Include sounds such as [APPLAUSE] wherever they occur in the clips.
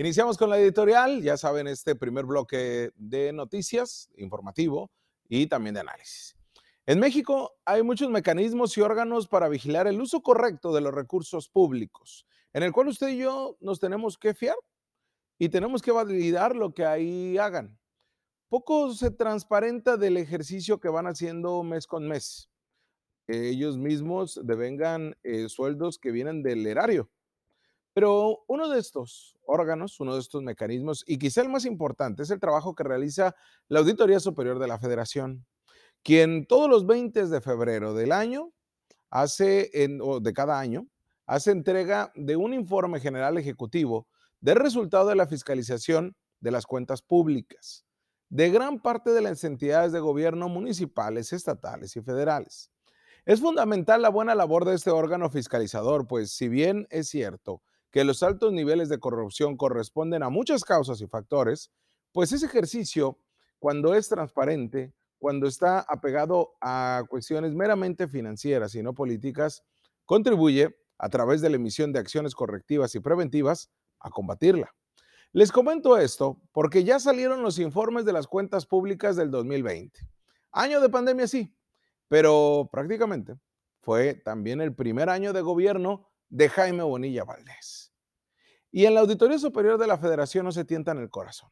Iniciamos con la editorial, ya saben, este primer bloque de noticias, informativo y también de análisis. En México hay muchos mecanismos y órganos para vigilar el uso correcto de los recursos públicos, en el cual usted y yo nos tenemos que fiar y tenemos que validar lo que ahí hagan. Poco se transparenta del ejercicio que van haciendo mes con mes. Ellos mismos devengan eh, sueldos que vienen del erario. Pero uno de estos órganos, uno de estos mecanismos, y quizá el más importante, es el trabajo que realiza la Auditoría Superior de la Federación quien todos los 20 de febrero del año hace, de cada año, hace entrega de un informe general ejecutivo del resultado de la fiscalización de las cuentas públicas de gran parte de las entidades de gobierno municipales, estatales y federales. Es fundamental la buena labor de este órgano fiscalizador, pues si bien es cierto que los altos niveles de corrupción corresponden a muchas causas y factores, pues ese ejercicio, cuando es transparente, cuando está apegado a cuestiones meramente financieras y no políticas, contribuye a través de la emisión de acciones correctivas y preventivas a combatirla. Les comento esto porque ya salieron los informes de las cuentas públicas del 2020. Año de pandemia sí, pero prácticamente fue también el primer año de gobierno de Jaime Bonilla Valdés. Y en la Auditoría Superior de la Federación no se tientan el corazón.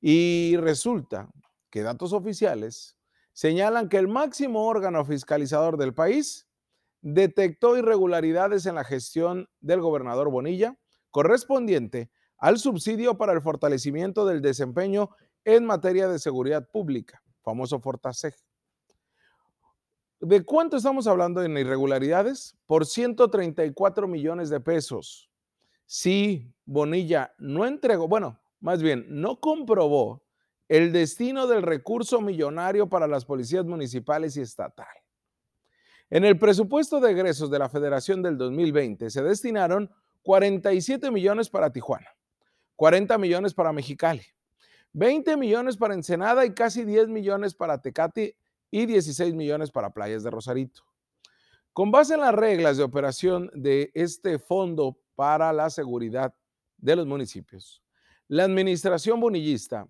Y resulta que datos oficiales señalan que el máximo órgano fiscalizador del país detectó irregularidades en la gestión del gobernador Bonilla correspondiente al subsidio para el fortalecimiento del desempeño en materia de seguridad pública, famoso Fortaseg. ¿De cuánto estamos hablando en irregularidades? Por 134 millones de pesos. Si Bonilla no entregó, bueno, más bien, no comprobó el destino del recurso millonario para las policías municipales y estatal. En el presupuesto de egresos de la Federación del 2020 se destinaron 47 millones para Tijuana, 40 millones para Mexicali, 20 millones para Ensenada y casi 10 millones para Tecate y 16 millones para Playas de Rosarito. Con base en las reglas de operación de este fondo para la seguridad de los municipios, la administración bonillista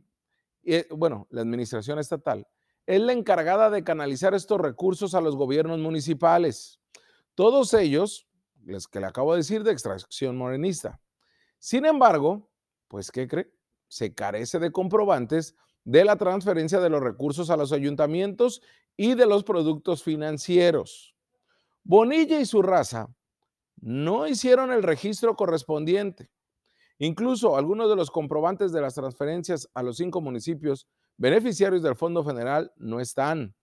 eh, bueno, la administración estatal, es la encargada de canalizar estos recursos a los gobiernos municipales. Todos ellos, les que le acabo de decir, de extracción morenista. Sin embargo, pues, ¿qué cree? Se carece de comprobantes de la transferencia de los recursos a los ayuntamientos y de los productos financieros. Bonilla y su raza no hicieron el registro correspondiente. Incluso algunos de los comprobantes de las transferencias a los cinco municipios beneficiarios del Fondo Federal no están.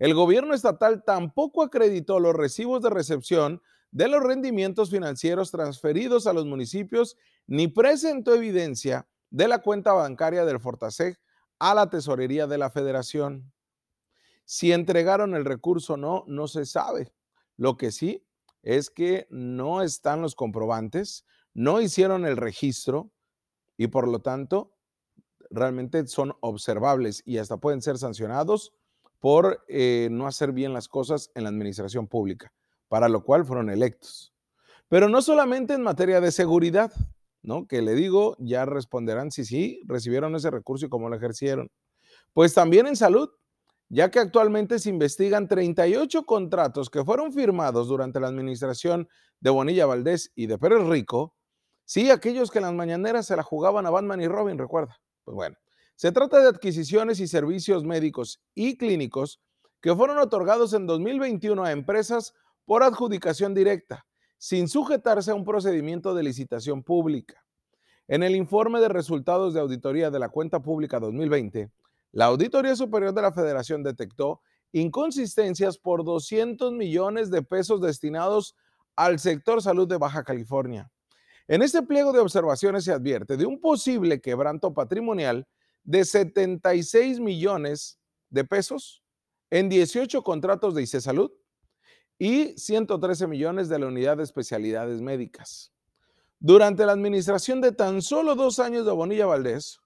El gobierno estatal tampoco acreditó los recibos de recepción de los rendimientos financieros transferidos a los municipios ni presentó evidencia de la cuenta bancaria del Fortaseg a la tesorería de la federación. Si entregaron el recurso o no, no se sabe. Lo que sí es que no están los comprobantes, no hicieron el registro y por lo tanto realmente son observables y hasta pueden ser sancionados por eh, no hacer bien las cosas en la administración pública, para lo cual fueron electos. Pero no solamente en materia de seguridad, ¿no? Que le digo, ya responderán si sí recibieron ese recurso y cómo lo ejercieron. Pues también en salud, ya que actualmente se investigan 38 contratos que fueron firmados durante la administración de Bonilla Valdés y de Pérez Rico Sí, aquellos que en las mañaneras se la jugaban a Batman y Robin, recuerda. Pues bueno, se trata de adquisiciones y servicios médicos y clínicos que fueron otorgados en 2021 a empresas por adjudicación directa, sin sujetarse a un procedimiento de licitación pública. En el informe de resultados de auditoría de la cuenta pública 2020, la Auditoría Superior de la Federación detectó inconsistencias por 200 millones de pesos destinados al sector salud de Baja California. En este pliego de observaciones se advierte de un posible quebranto patrimonial de 76 millones de pesos en 18 contratos de ICE Salud y 113 millones de la unidad de especialidades médicas. Durante la administración de tan solo dos años de Bonilla Valdés,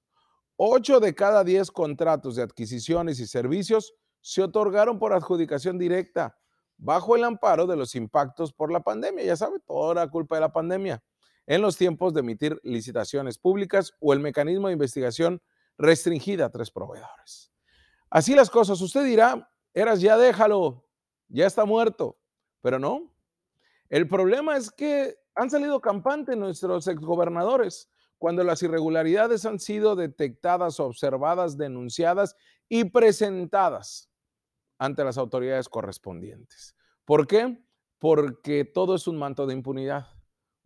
8 de cada 10 contratos de adquisiciones y servicios se otorgaron por adjudicación directa bajo el amparo de los impactos por la pandemia. Ya sabe, toda la culpa de la pandemia. en los tiempos de emitir licitaciones públicas o el mecanismo de investigación restringida a tres proveedores. Así las cosas, usted dirá, eras ya déjalo, ya está muerto, pero no. El problema es que han salido campantes nuestros exgobernadores cuando las irregularidades han sido detectadas, observadas, denunciadas y presentadas ante las autoridades correspondientes. ¿Por qué? Porque todo es un manto de impunidad.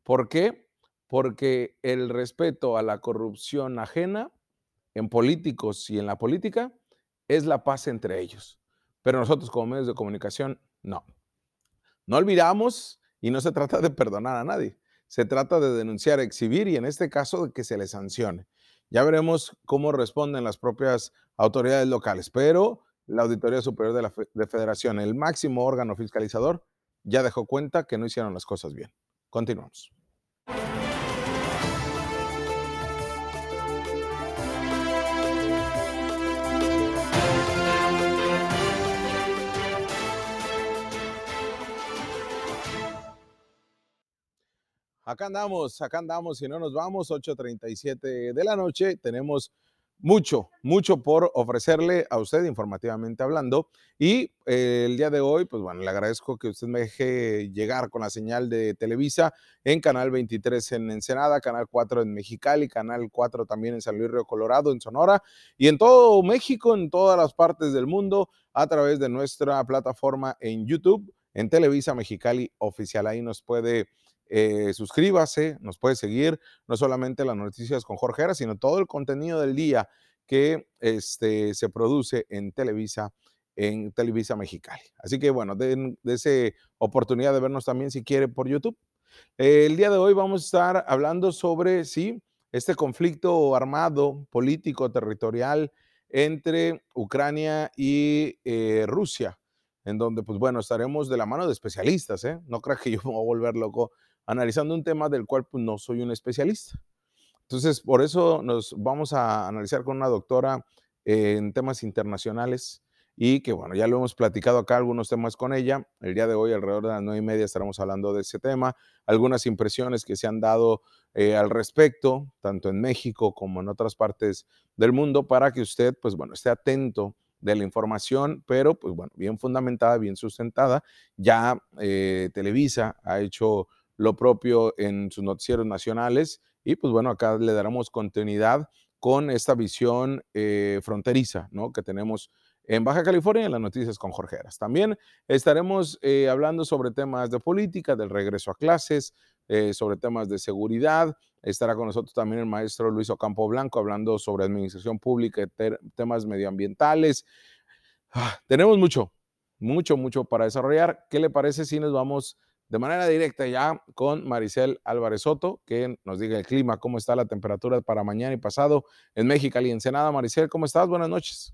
¿Por qué? Porque el respeto a la corrupción ajena en políticos y en la política es la paz entre ellos. Pero nosotros como medios de comunicación, no. No olvidamos y no se trata de perdonar a nadie. Se trata de denunciar, exhibir y en este caso de que se le sancione. Ya veremos cómo responden las propias autoridades locales, pero la Auditoría Superior de la de Federación, el máximo órgano fiscalizador, ya dejó cuenta que no hicieron las cosas bien. Continuamos. Acá andamos, acá andamos, y no nos vamos, 8.37 de la noche, tenemos mucho, mucho por ofrecerle a usted informativamente hablando. Y eh, el día de hoy, pues bueno, le agradezco que usted me deje llegar con la señal de Televisa en Canal 23 en Ensenada, Canal 4 en Mexicali, Canal 4 también en San Luis Río Colorado, en Sonora y en todo México, en todas las partes del mundo, a través de nuestra plataforma en YouTube, en Televisa Mexicali Oficial. Ahí nos puede eh, suscríbase, nos puede seguir, no solamente las noticias con Jorge Era, sino todo el contenido del día que este, se produce en Televisa, en Televisa Mexicali. Así que bueno, de, esa oportunidad de vernos también si quiere por YouTube. el día de hoy vamos a estar hablando sobre, sí, este conflicto armado, político, territorial entre Ucrania y eh, Rusia, en donde, pues bueno, estaremos de la mano de especialistas, ¿eh? No creo que [LAUGHS] yo me voy a volver loco analizando un tema del cual pues, no soy un especialista. Entonces, por eso nos vamos a analizar con una doctora en temas internacionales y que, bueno, ya lo hemos platicado acá algunos temas con ella. El día de hoy, alrededor de las nueve y media, estaremos hablando de ese tema, algunas impresiones que se han dado eh, al respecto, tanto en México como en otras partes del mundo, para que usted, pues bueno, esté atento de la información, pero pues bueno, bien fundamentada, bien sustentada. Ya eh, Televisa ha hecho lo propio en sus noticieros nacionales. Y pues bueno, acá le daremos continuidad con esta visión eh, fronteriza ¿no? que tenemos en Baja California en las noticias con Jorge Eras. También estaremos eh, hablando sobre temas de política, del regreso a clases, eh, sobre temas de seguridad. Estará con nosotros también el maestro Luis Ocampo Blanco hablando sobre administración pública, temas medioambientales. Ah, tenemos mucho, mucho, mucho para desarrollar. ¿Qué le parece si nos vamos de manera directa ya con Maricel Álvarez Soto, que nos diga el clima, cómo está la temperatura para mañana y pasado en México y Ensenada. Maricel, ¿cómo estás? Buenas noches.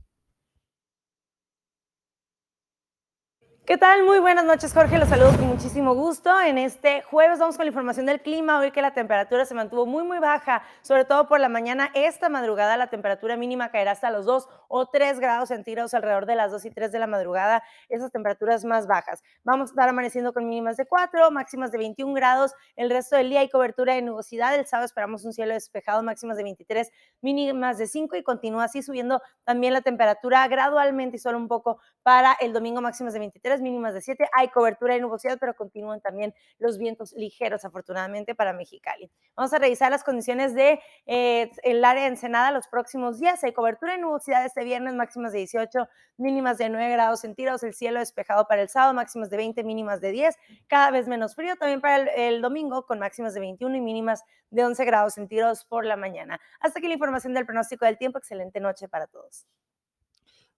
¿Qué tal? Muy buenas noches, Jorge. Los saludo con muchísimo gusto. En este jueves vamos con la información del clima. Hoy que la temperatura se mantuvo muy, muy baja, sobre todo por la mañana. Esta madrugada la temperatura mínima caerá hasta los 2 o 3 grados centígrados alrededor de las 2 y 3 de la madrugada. Esas temperaturas más bajas. Vamos a estar amaneciendo con mínimas de 4, máximas de 21 grados. El resto del día hay cobertura de nubosidad. El sábado esperamos un cielo despejado, máximas de 23, mínimas de 5 y continúa así subiendo también la temperatura gradualmente y solo un poco para el domingo, máximas de 23 mínimas de 7. Hay cobertura de nubosidad, pero continúan también los vientos ligeros, afortunadamente, para Mexicali. Vamos a revisar las condiciones de eh, el área de Ensenada los próximos días. Hay cobertura de nubosidad este viernes, máximas de 18, mínimas de 9 grados centígrados. El cielo despejado para el sábado, máximas de 20, mínimas de 10. Cada vez menos frío también para el, el domingo, con máximas de 21 y mínimas de 11 grados centígrados por la mañana. Hasta aquí la información del pronóstico del tiempo. Excelente noche para todos.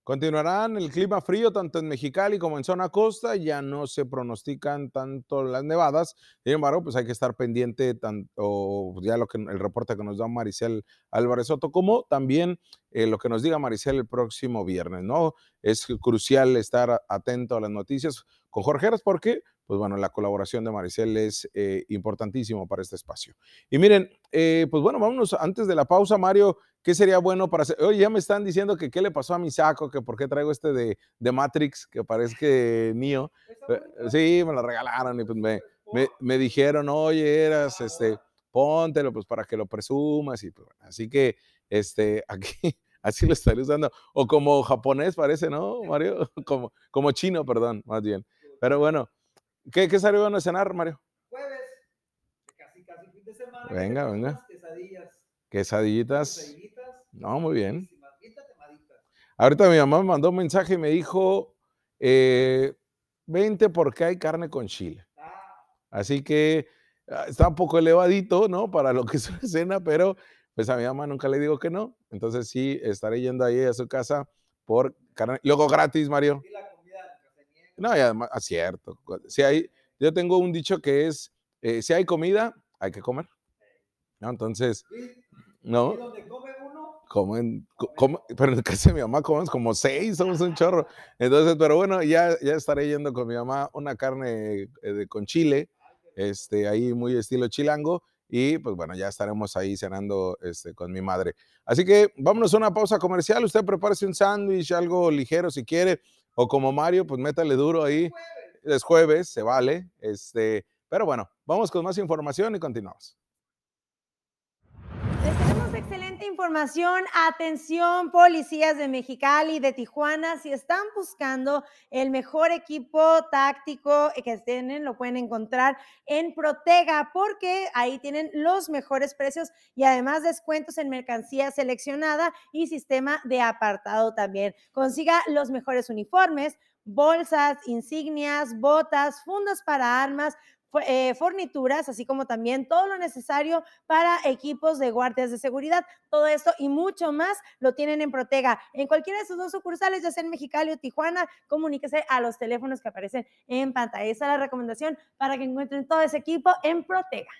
Continuarán el clima frío tanto en Mexicali como en zona costa, ya no se pronostican tanto las nevadas, sin embargo, pues hay que estar pendiente tanto ya lo que el reporte que nos da Maricel Álvarez Soto, como también eh, lo que nos diga Maricel el próximo viernes, ¿no? Es crucial estar atento a las noticias con Jorge Heras porque pues bueno, la colaboración de Maricel es eh, importantísimo para este espacio. Y miren, eh, pues bueno, vámonos antes de la pausa, Mario, ¿qué sería bueno para hacer? Oye, ya me están diciendo que qué le pasó a mi saco, que por qué traigo este de, de Matrix, que parece mío. Eh, sí, me lo regalaron y pues me, me, me dijeron, oye, eras, este, póntelo pues para que lo presumas y pues, así que este [LAUGHS] aquí así lo estaré usando o como japonés parece, ¿no, [LAUGHS] Mario? [LAUGHS] Como como chino, perdón, más bien. Pero bueno, ¿qué qué salió a cenar, Mario? Jueves, casi casi fin de semana. Venga, tenemos venga. Quesadillas. Quesadillitas. quesadillitas, No, muy bien. Ahorita mi mamá me mandó un mensaje y me dijo, eh, vente porque hay carne con chile. Ah, Así que ah, está un poco elevadito, ¿no? Para lo que es una cena, pero pues a mi mamá nunca le digo que no. Entonces sí, estaré yendo ahí a su casa por carne. Luego gratis, Mario. y la comida nunca se niega. No, y además, ah, cierto. cu- Si hay, yo tengo un dicho que es, eh, si hay comida, hay que comer. ¿no? Entonces, no, donde come uno, comen, co- come- [LAUGHS] pero en casa de mi mamá comemos como seis, somos un chorro. Entonces, pero bueno, ya, ya estaré yendo con mi mamá una carne eh, con chile, este, ahí muy estilo chilango, y pues bueno, ya estaremos ahí cenando este, con mi madre. Así que vámonos a una pausa comercial, usted prepárese un sándwich, algo ligero si quiere, o como Mario, pues métale duro ahí, jueves. es jueves, se vale, este, pero bueno, vamos con más información y continuamos. Información. Atención, policías de Mexicali, de Tijuana, si están buscando el mejor equipo táctico que tienen, lo pueden encontrar en Protega, porque ahí tienen los mejores precios y además descuentos en mercancía seleccionada y sistema de apartado también. Consiga los mejores uniformes, bolsas, insignias, botas, fundas para armas, eh, fornituras, así como también todo lo necesario para equipos de guardias de seguridad. Todo esto y mucho más lo tienen en Protega. En cualquiera de sus dos sucursales, ya sea en Mexicali o Tijuana, comuníquese a los teléfonos que aparecen en pantalla. Esa es la recomendación para que encuentren todo ese equipo en Protega.